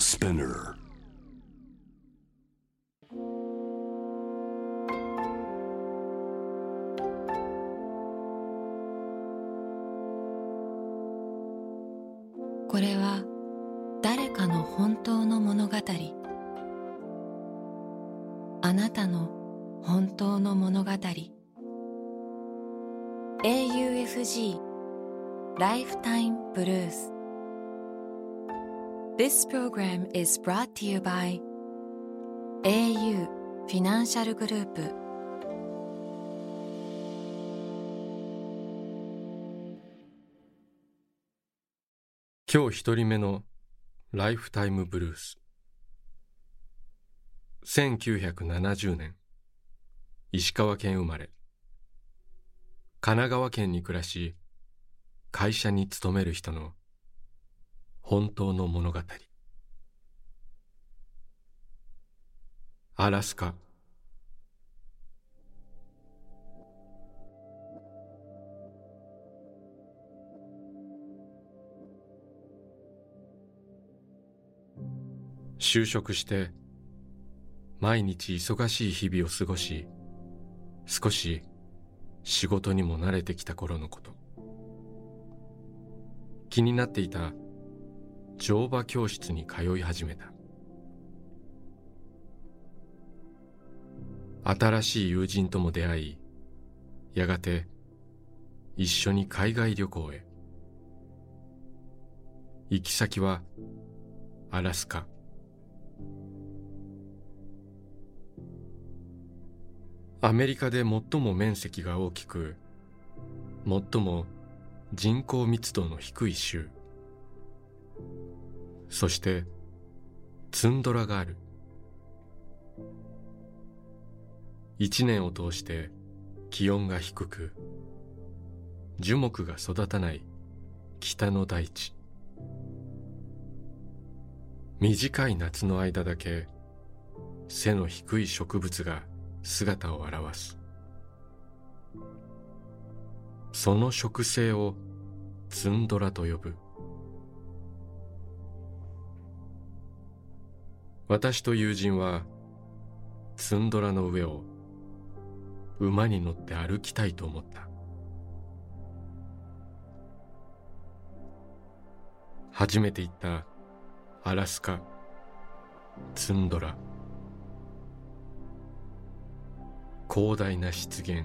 Spinner. This program is brought to you by au フィナンシャルグループ今日一人目のライフタイムブルース1970年石川県生まれ神奈川県に暮らし会社に勤める人の本当の物語。アラスカ。就職して毎日忙しい日々を過ごし少し仕事にも慣れてきた頃のこと。気になっていた乗馬教室に通い始めた。新しい友人とも出会いやがて一緒に海外旅行へ。行き先はアラスカ。アメリカで最も面積が大きく最も人口密度の低い州。そしてツンドラがある。一年を通して気温が低く樹木が育たない北の大地。短い夏の間だけ背の低い植物が姿を現す。その植生をツンドラと呼ぶ。私と友人はツンドラの上を馬に乗って歩きたいと思った。初めて行ったアラスカツンドラ。広大な湿原。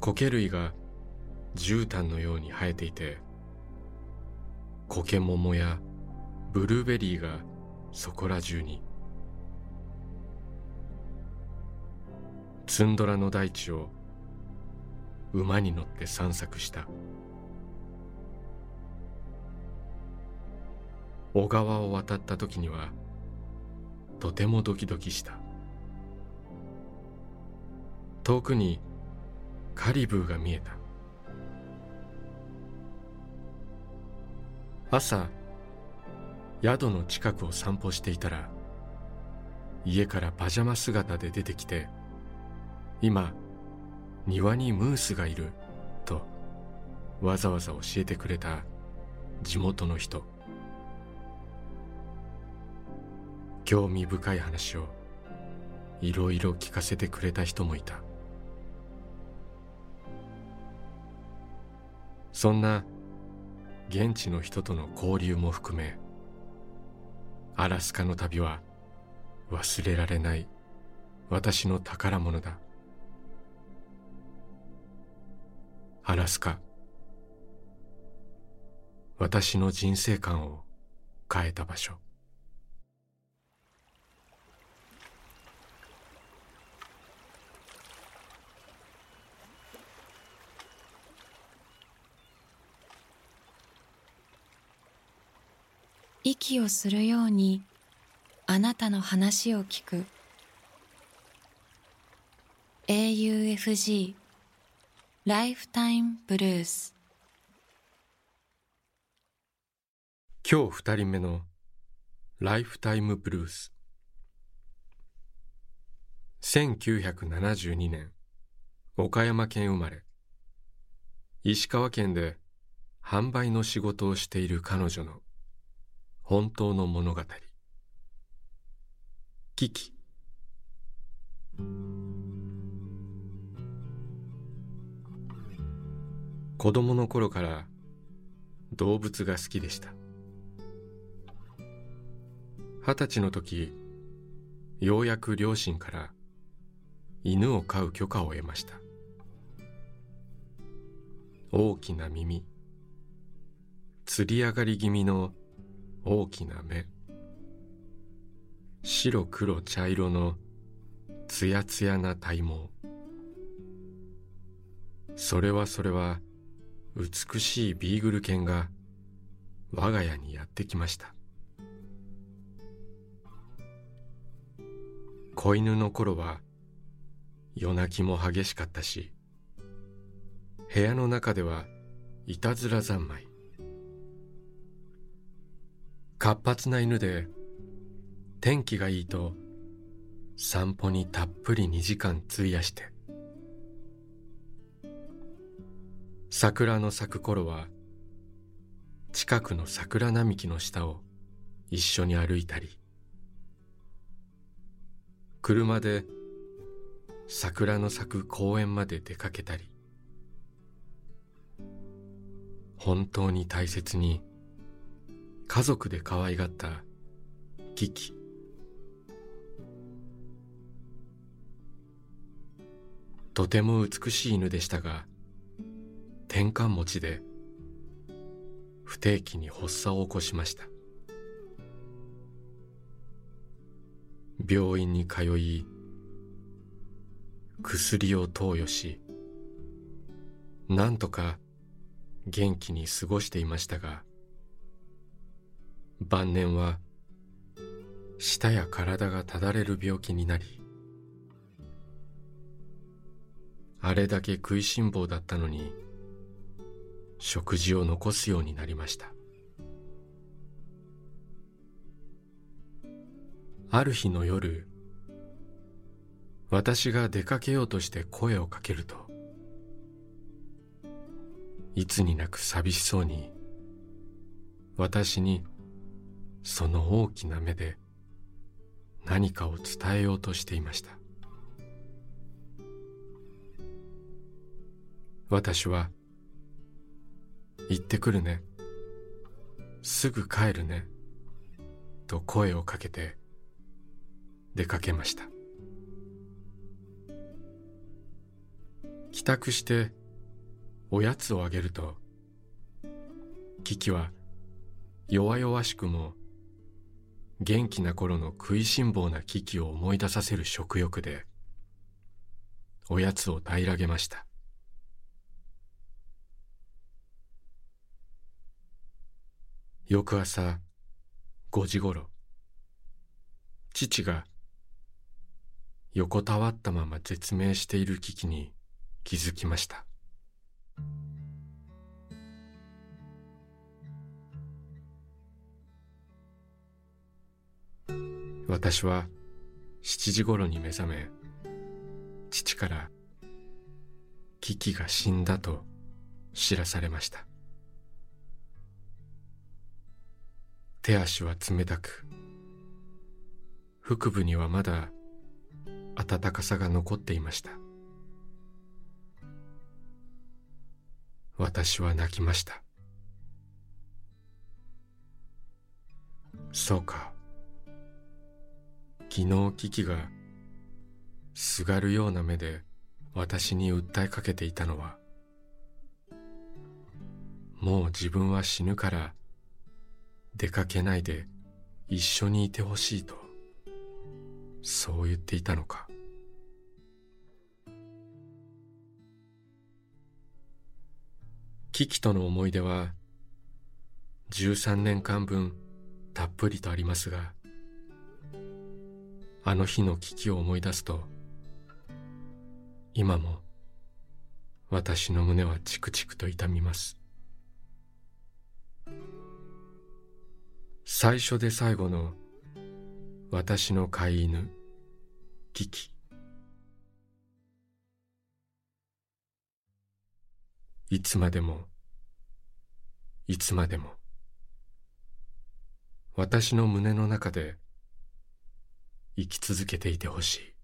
苔類が絨毯のように生えていて苔桃やブルーベリーがそこら中に。ツンドラの大地を馬に乗って散策した。小川を渡った時にはとてもドキドキした。遠くにカリブーが見えた。朝宿の近くを散歩していたら家からパジャマ姿で出てきて今庭にムースがいるとわざわざ教えてくれた地元の人。興味深い話をいろいろ聞かせてくれた人もいた。そんな現地の人との交流も含めアラスカの旅は忘れられない私の宝物だ。アラスカ私の人生観を変えた場所。息をするようにあなたの話を聞く。AUFG ライフタイムブルース今日二人目のライフタイムブルース1972年岡山県生まれ。石川県で販売の仕事をしている彼女の本当の物語。キキ。子供の頃から動物が好きでした。二十歳の時ようやく両親から犬を飼う許可を得ました。大きな耳。つり上がり気味の大きな目。白黒茶色のつやつやな体毛。それはそれは美しいビーグル犬が我が家にやってきました。子犬の頃は夜泣きも激しかったし部屋の中ではいたずら三昧。活発な犬で天気がいいと散歩にたっぷり2時間費やして。桜の咲く頃は近くの桜並木の下を一緒に歩いたり車で桜の咲く公園まで出かけたり本当に大切に家族で可愛がったキキ。とても美しい犬でしたが転換持ちで不定期に発作を起こしました。病院に通い薬を投与しなんとか元気に過ごしていましたが晩年は舌や体がただれる病気になりあれだけ食いしん坊だったのに食事を残すようになりました。ある日の夜私が出かけようとして声をかけるといつになく寂しそうに私にその大きな目で何かを伝えようとしていました。私は「行ってくるね」「すぐ帰るね」と声をかけて出かけました。帰宅しておやつをあげるとキキは弱々しくも元気な頃の食いしん坊なキキを思い出させる食欲でおやつを平らげました。翌朝5時ごろ父が横たわったまま絶命している危機に気づきました。私は7時頃に目覚め父からキキが死んだと知らされました。手足は冷たく腹部にはまだ暖かさが残っていました。私は泣きました。そうか。昨日キキがすがるような目で私に訴えかけていたのはもう自分は死ぬから出かけないで一緒にいてほしいとそう言っていたのか。キキとの思い出は13年間分たっぷりとありますがあの日の危機を思い出すと今も私の胸はチクチクと痛みます。最初で最後の私の飼い犬キキ。いつまでもいつまでも私の胸の中で生き続けていてほしい。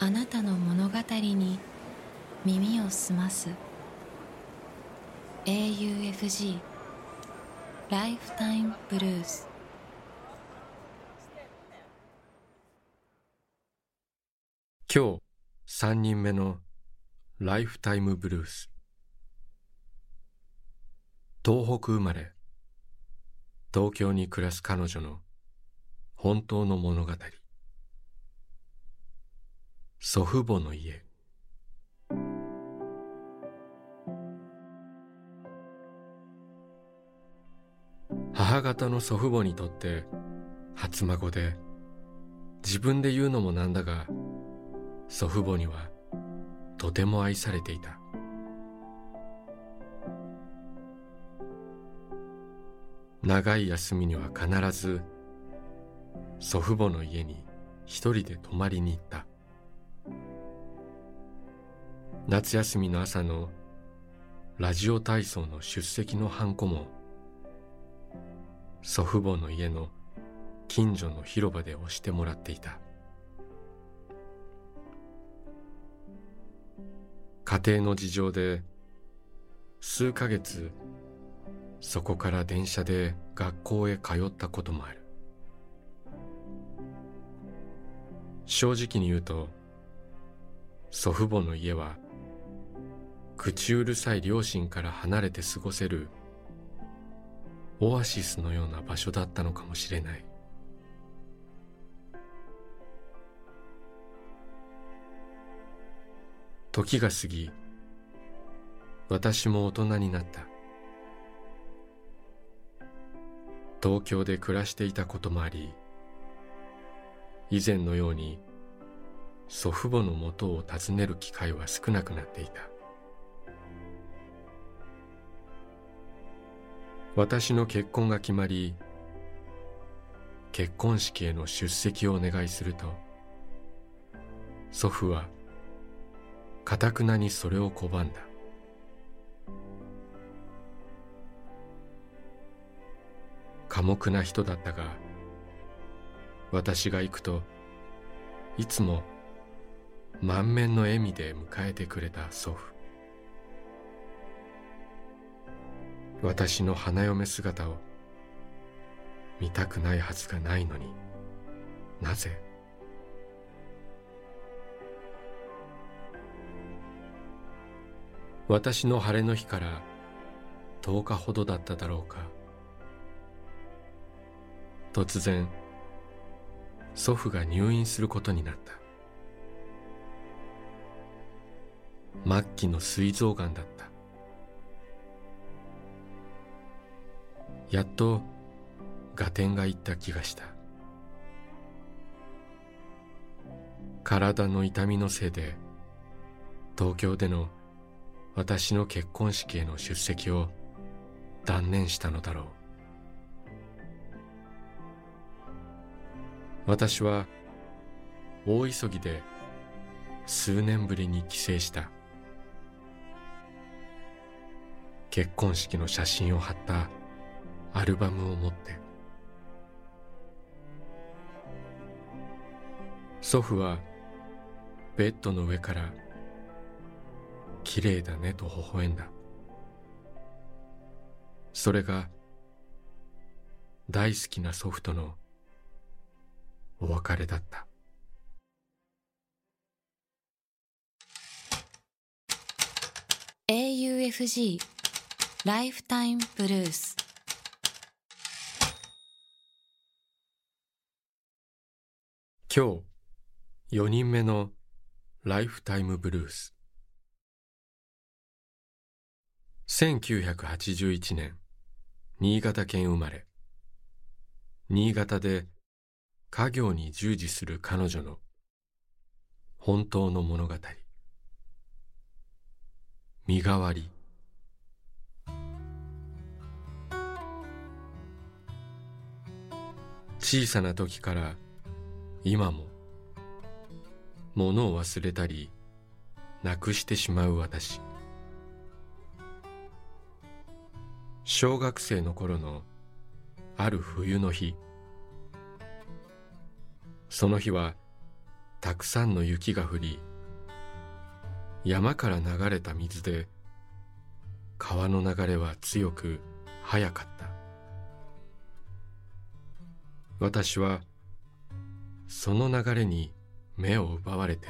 あなたの物語に耳を澄ます。AUFG ライフタイムブルース今日3人目のライフタイムブルース東北生まれ東京に暮らす彼女の本当の物語。祖父母の家。母方の祖父母にとって初孫で自分で言うのもなんだが祖父母にはとても愛されていた。長い休みには必ず祖父母の家に一人で泊まりに行った。夏休みの朝のラジオ体操の出席のハンコも祖父母の家の近所の広場で押してもらっていた。家庭の事情で数ヶ月そこから電車で学校へ通ったこともある。正直に言うと祖父母の家は口うるさい両親から離れて過ごせるオアシスのような場所だったのかもしれない。時が過ぎ私も大人になった。東京で暮らしていたこともあり以前のように祖父母のもとを訪ねる機会は少なくなっていた。私の結婚が決まり結婚式への出席をお願いすると祖父はかたくなにそれを拒んだ。寡黙な人だったが私が行くといつも満面の笑みで迎えてくれた祖父。私の花嫁姿を見たくないはずがないのになぜ？私の晴れの日から10日ほどだっただろうか。突然祖父が入院することになった。末期の膵臓がんだった。やっと合点がいった気がした。体の痛みのせいで東京での私の結婚式への出席を断念したのだろう。私は大急ぎで数年ぶりに帰省した。結婚式の写真を貼ったアルバムを持って。祖父はベッドの上から綺麗だねと微笑んだ。それが大好きな祖父とのお別れだった。AUFG ライフタイムブルース今日4人目のライフタイムブルース1981年新潟県生まれ。新潟で家業に従事する彼女の本当の物語。身代わり。小さな時から今も物を忘れたりなくしてしまう私。小学生の頃のある冬の日。その日はたくさんの雪が降り山から流れた水で川の流れは強く速かった。私はその流れに目を奪われて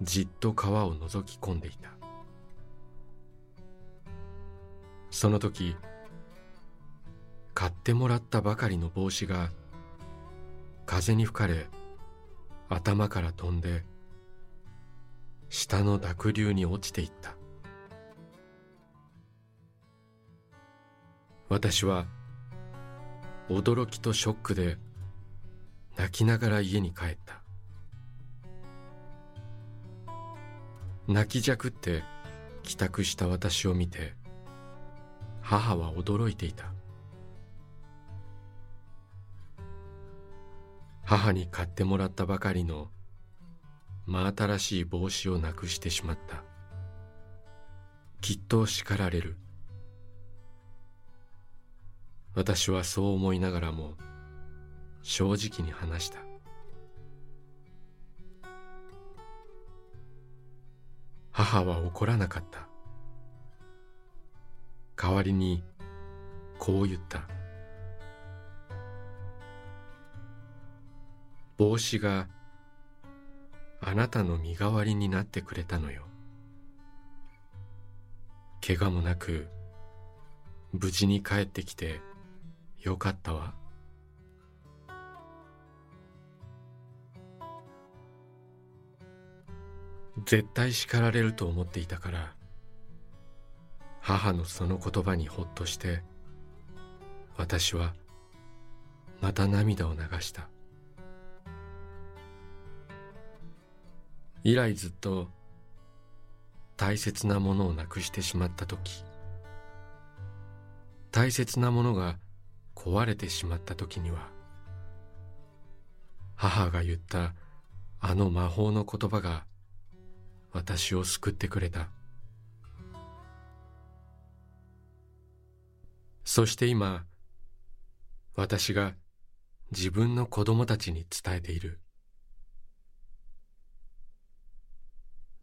じっと川を覗き込んでいた。その時買ってもらったばかりの帽子が風に吹かれ頭から飛んで下の濁流に落ちていった。私は驚きとショックで泣きながら家に帰った。泣きじゃくって帰宅した私を見て母は驚いていた。母に買ってもらったばかりの真新しい帽子をなくしてしまった。きっと叱られる。私はそう思いながらも正直に話した。母は怒らなかった。代わりにこう言った。帽子があなたの身代わりになってくれたのよ。怪我もなく無事に帰ってきてよかったわ。絶対叱られると思っていたから母のその言葉にほっとして私はまた涙を流した。以来ずっと大切なものをなくしてしまった時。大切なものが壊れてしまった時には母が言ったあの魔法の言葉が私を救ってくれた。そして今私が自分の子供たちに伝えている。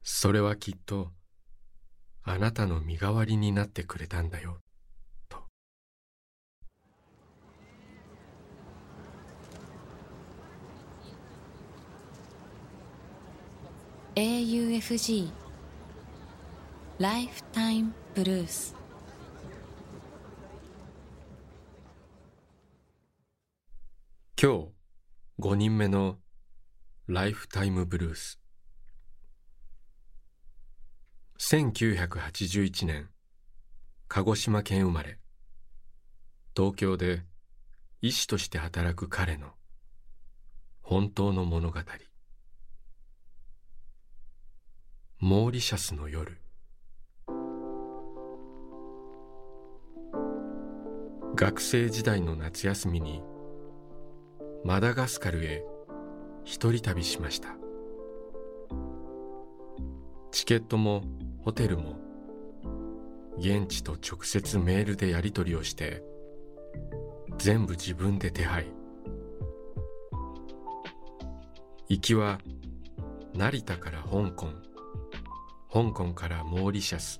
それはきっとあなたの身代わりになってくれたんだよと。AUFG ライフタイムブルース今日5人目のライフタイムブルース1981年鹿児島県生まれ。東京で医師として働く彼の本当の物語。モーリシャスの夜。学生時代の夏休みにマダガスカルへ一人旅しました。チケットもホテルも現地と直接メールでやり取りをして全部自分で手配。行きは成田から香港。香港からモーリシャス。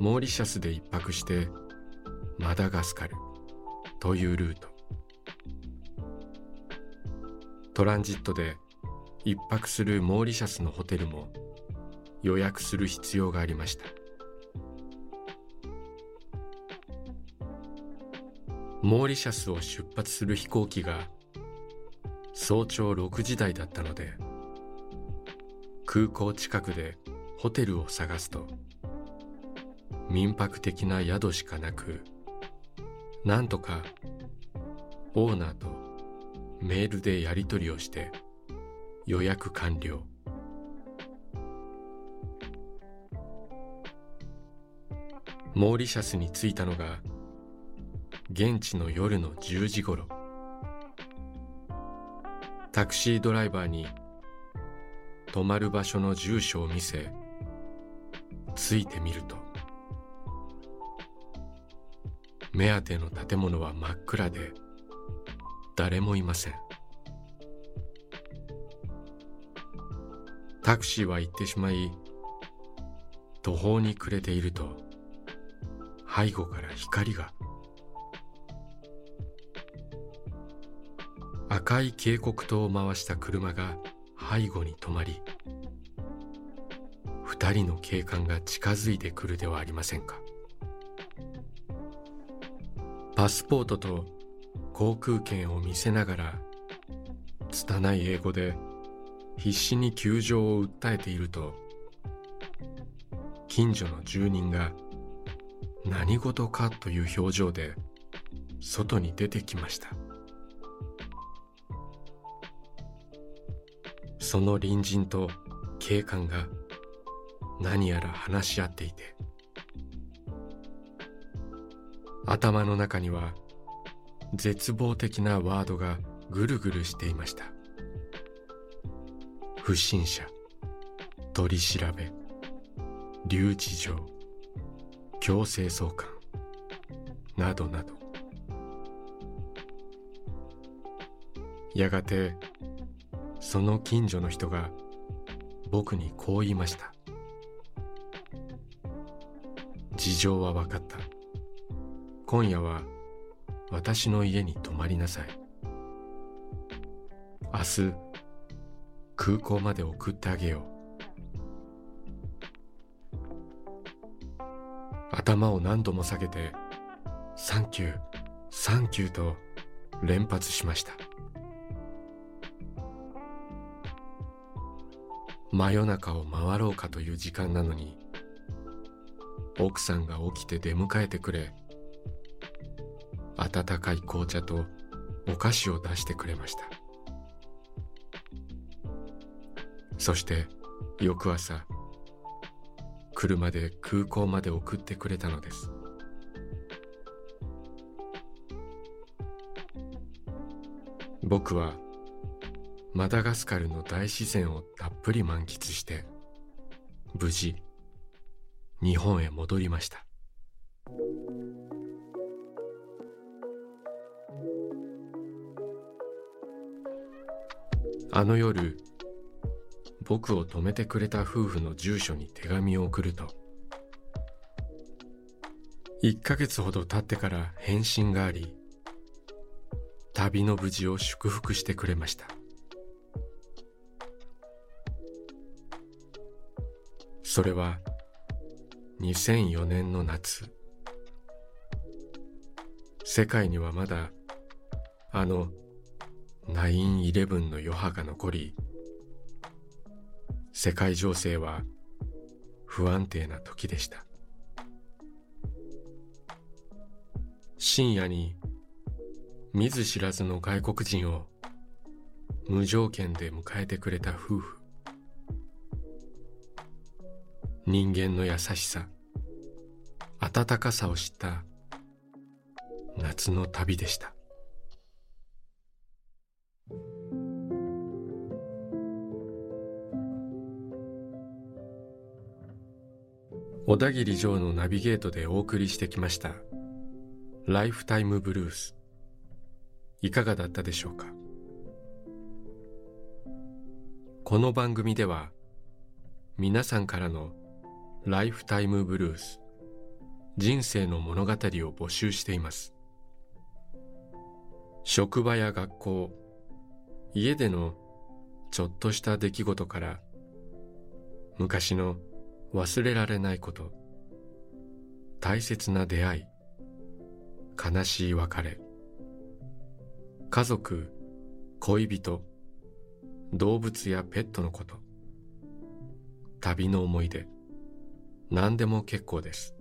モーリシャスで一泊してマダガスカル。というルート。トランジットで一泊するモーリシャスのホテルも予約する必要がありました。モーリシャスを出発する飛行機が早朝6時台だったので空港近くでホテルを探すと民泊的な宿しかなくなんとかオーナーとメールでやり取りをして予約完了。モーリシャスに着いたのが現地の夜の10時頃。タクシードライバーに泊まる場所の住所を見せ着いてみると目当ての建物は真っ暗で誰もいません。タクシーは行ってしまい途方に暮れていると背後から光が。赤い警告灯を回した車が背後に止まり二人の警官が近づいてくるではありませんか。パスポートと航空券を見せながら拙い英語で必死に窮状を訴えていると近所の住人が何事かという表情で外に出てきました。その隣人と警官が何やら話し合っていて頭の中には絶望的なワードがぐるぐるしていました。不審者取り調べ留置場。強制送還。などなど。やがてその近所の人が僕にこう言いました。事情は分かった。今夜は私の家に泊まりなさい。明日空港まで送ってあげよう。頭を何度も下げて thank you thank you と連発しました。真夜中を回ろうかという時間なのに奥さんが起きて出迎えてくれ温かい紅茶とお菓子を出してくれました。そして翌朝車で空港まで送ってくれたのです。僕はマダガスカルの大自然をたっぷり満喫して無事日本へ戻りました。あの夜僕を泊めてくれた夫婦の住所に手紙を送ると。1ヶ月ほど経ってから返信があり旅の無事を祝福してくれました。それは2004年の夏。世界にはまだあの9-11の余波が残り世界情勢は不安定な時でした。深夜に見ず知らずの外国人を無条件で迎えてくれた夫婦。人間の優しさ温かさを知った夏の旅でした。小田切城のナビゲートでお送りしてきました。ライフタイムブルースいかがだったでしょうか？この番組では皆さんからのライフタイムブルース人生の物語を募集しています。職場や学校家でのちょっとした出来事から昔の忘れられないこと。大切な出会い。悲しい別れ。家族恋人。動物やペットのこと。旅の思い出。何でも結構です。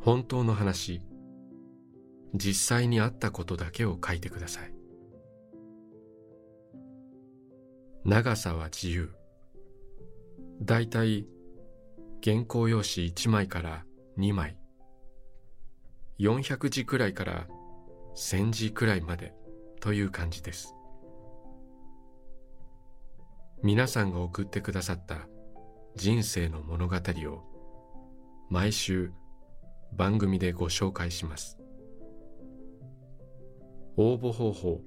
本当の話。実際にあったことだけを書いてください。長さは自由。だいたい原稿用紙1枚から2枚。400字くらいから1000字くらいまでという感じです。皆さんが送ってくださった人生の物語を毎週番組でご紹介します。応募方法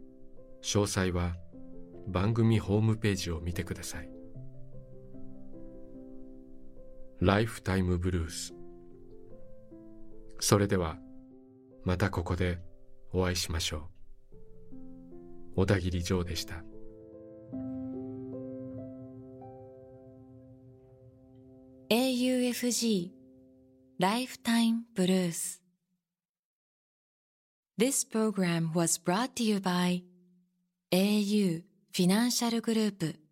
詳細は番組ホームページを見てください。ライフタイムブルースそれではまたここでお会いしましょう小田切ジョーでした AUFG Lifetime Blues This program was brought to you by au フィ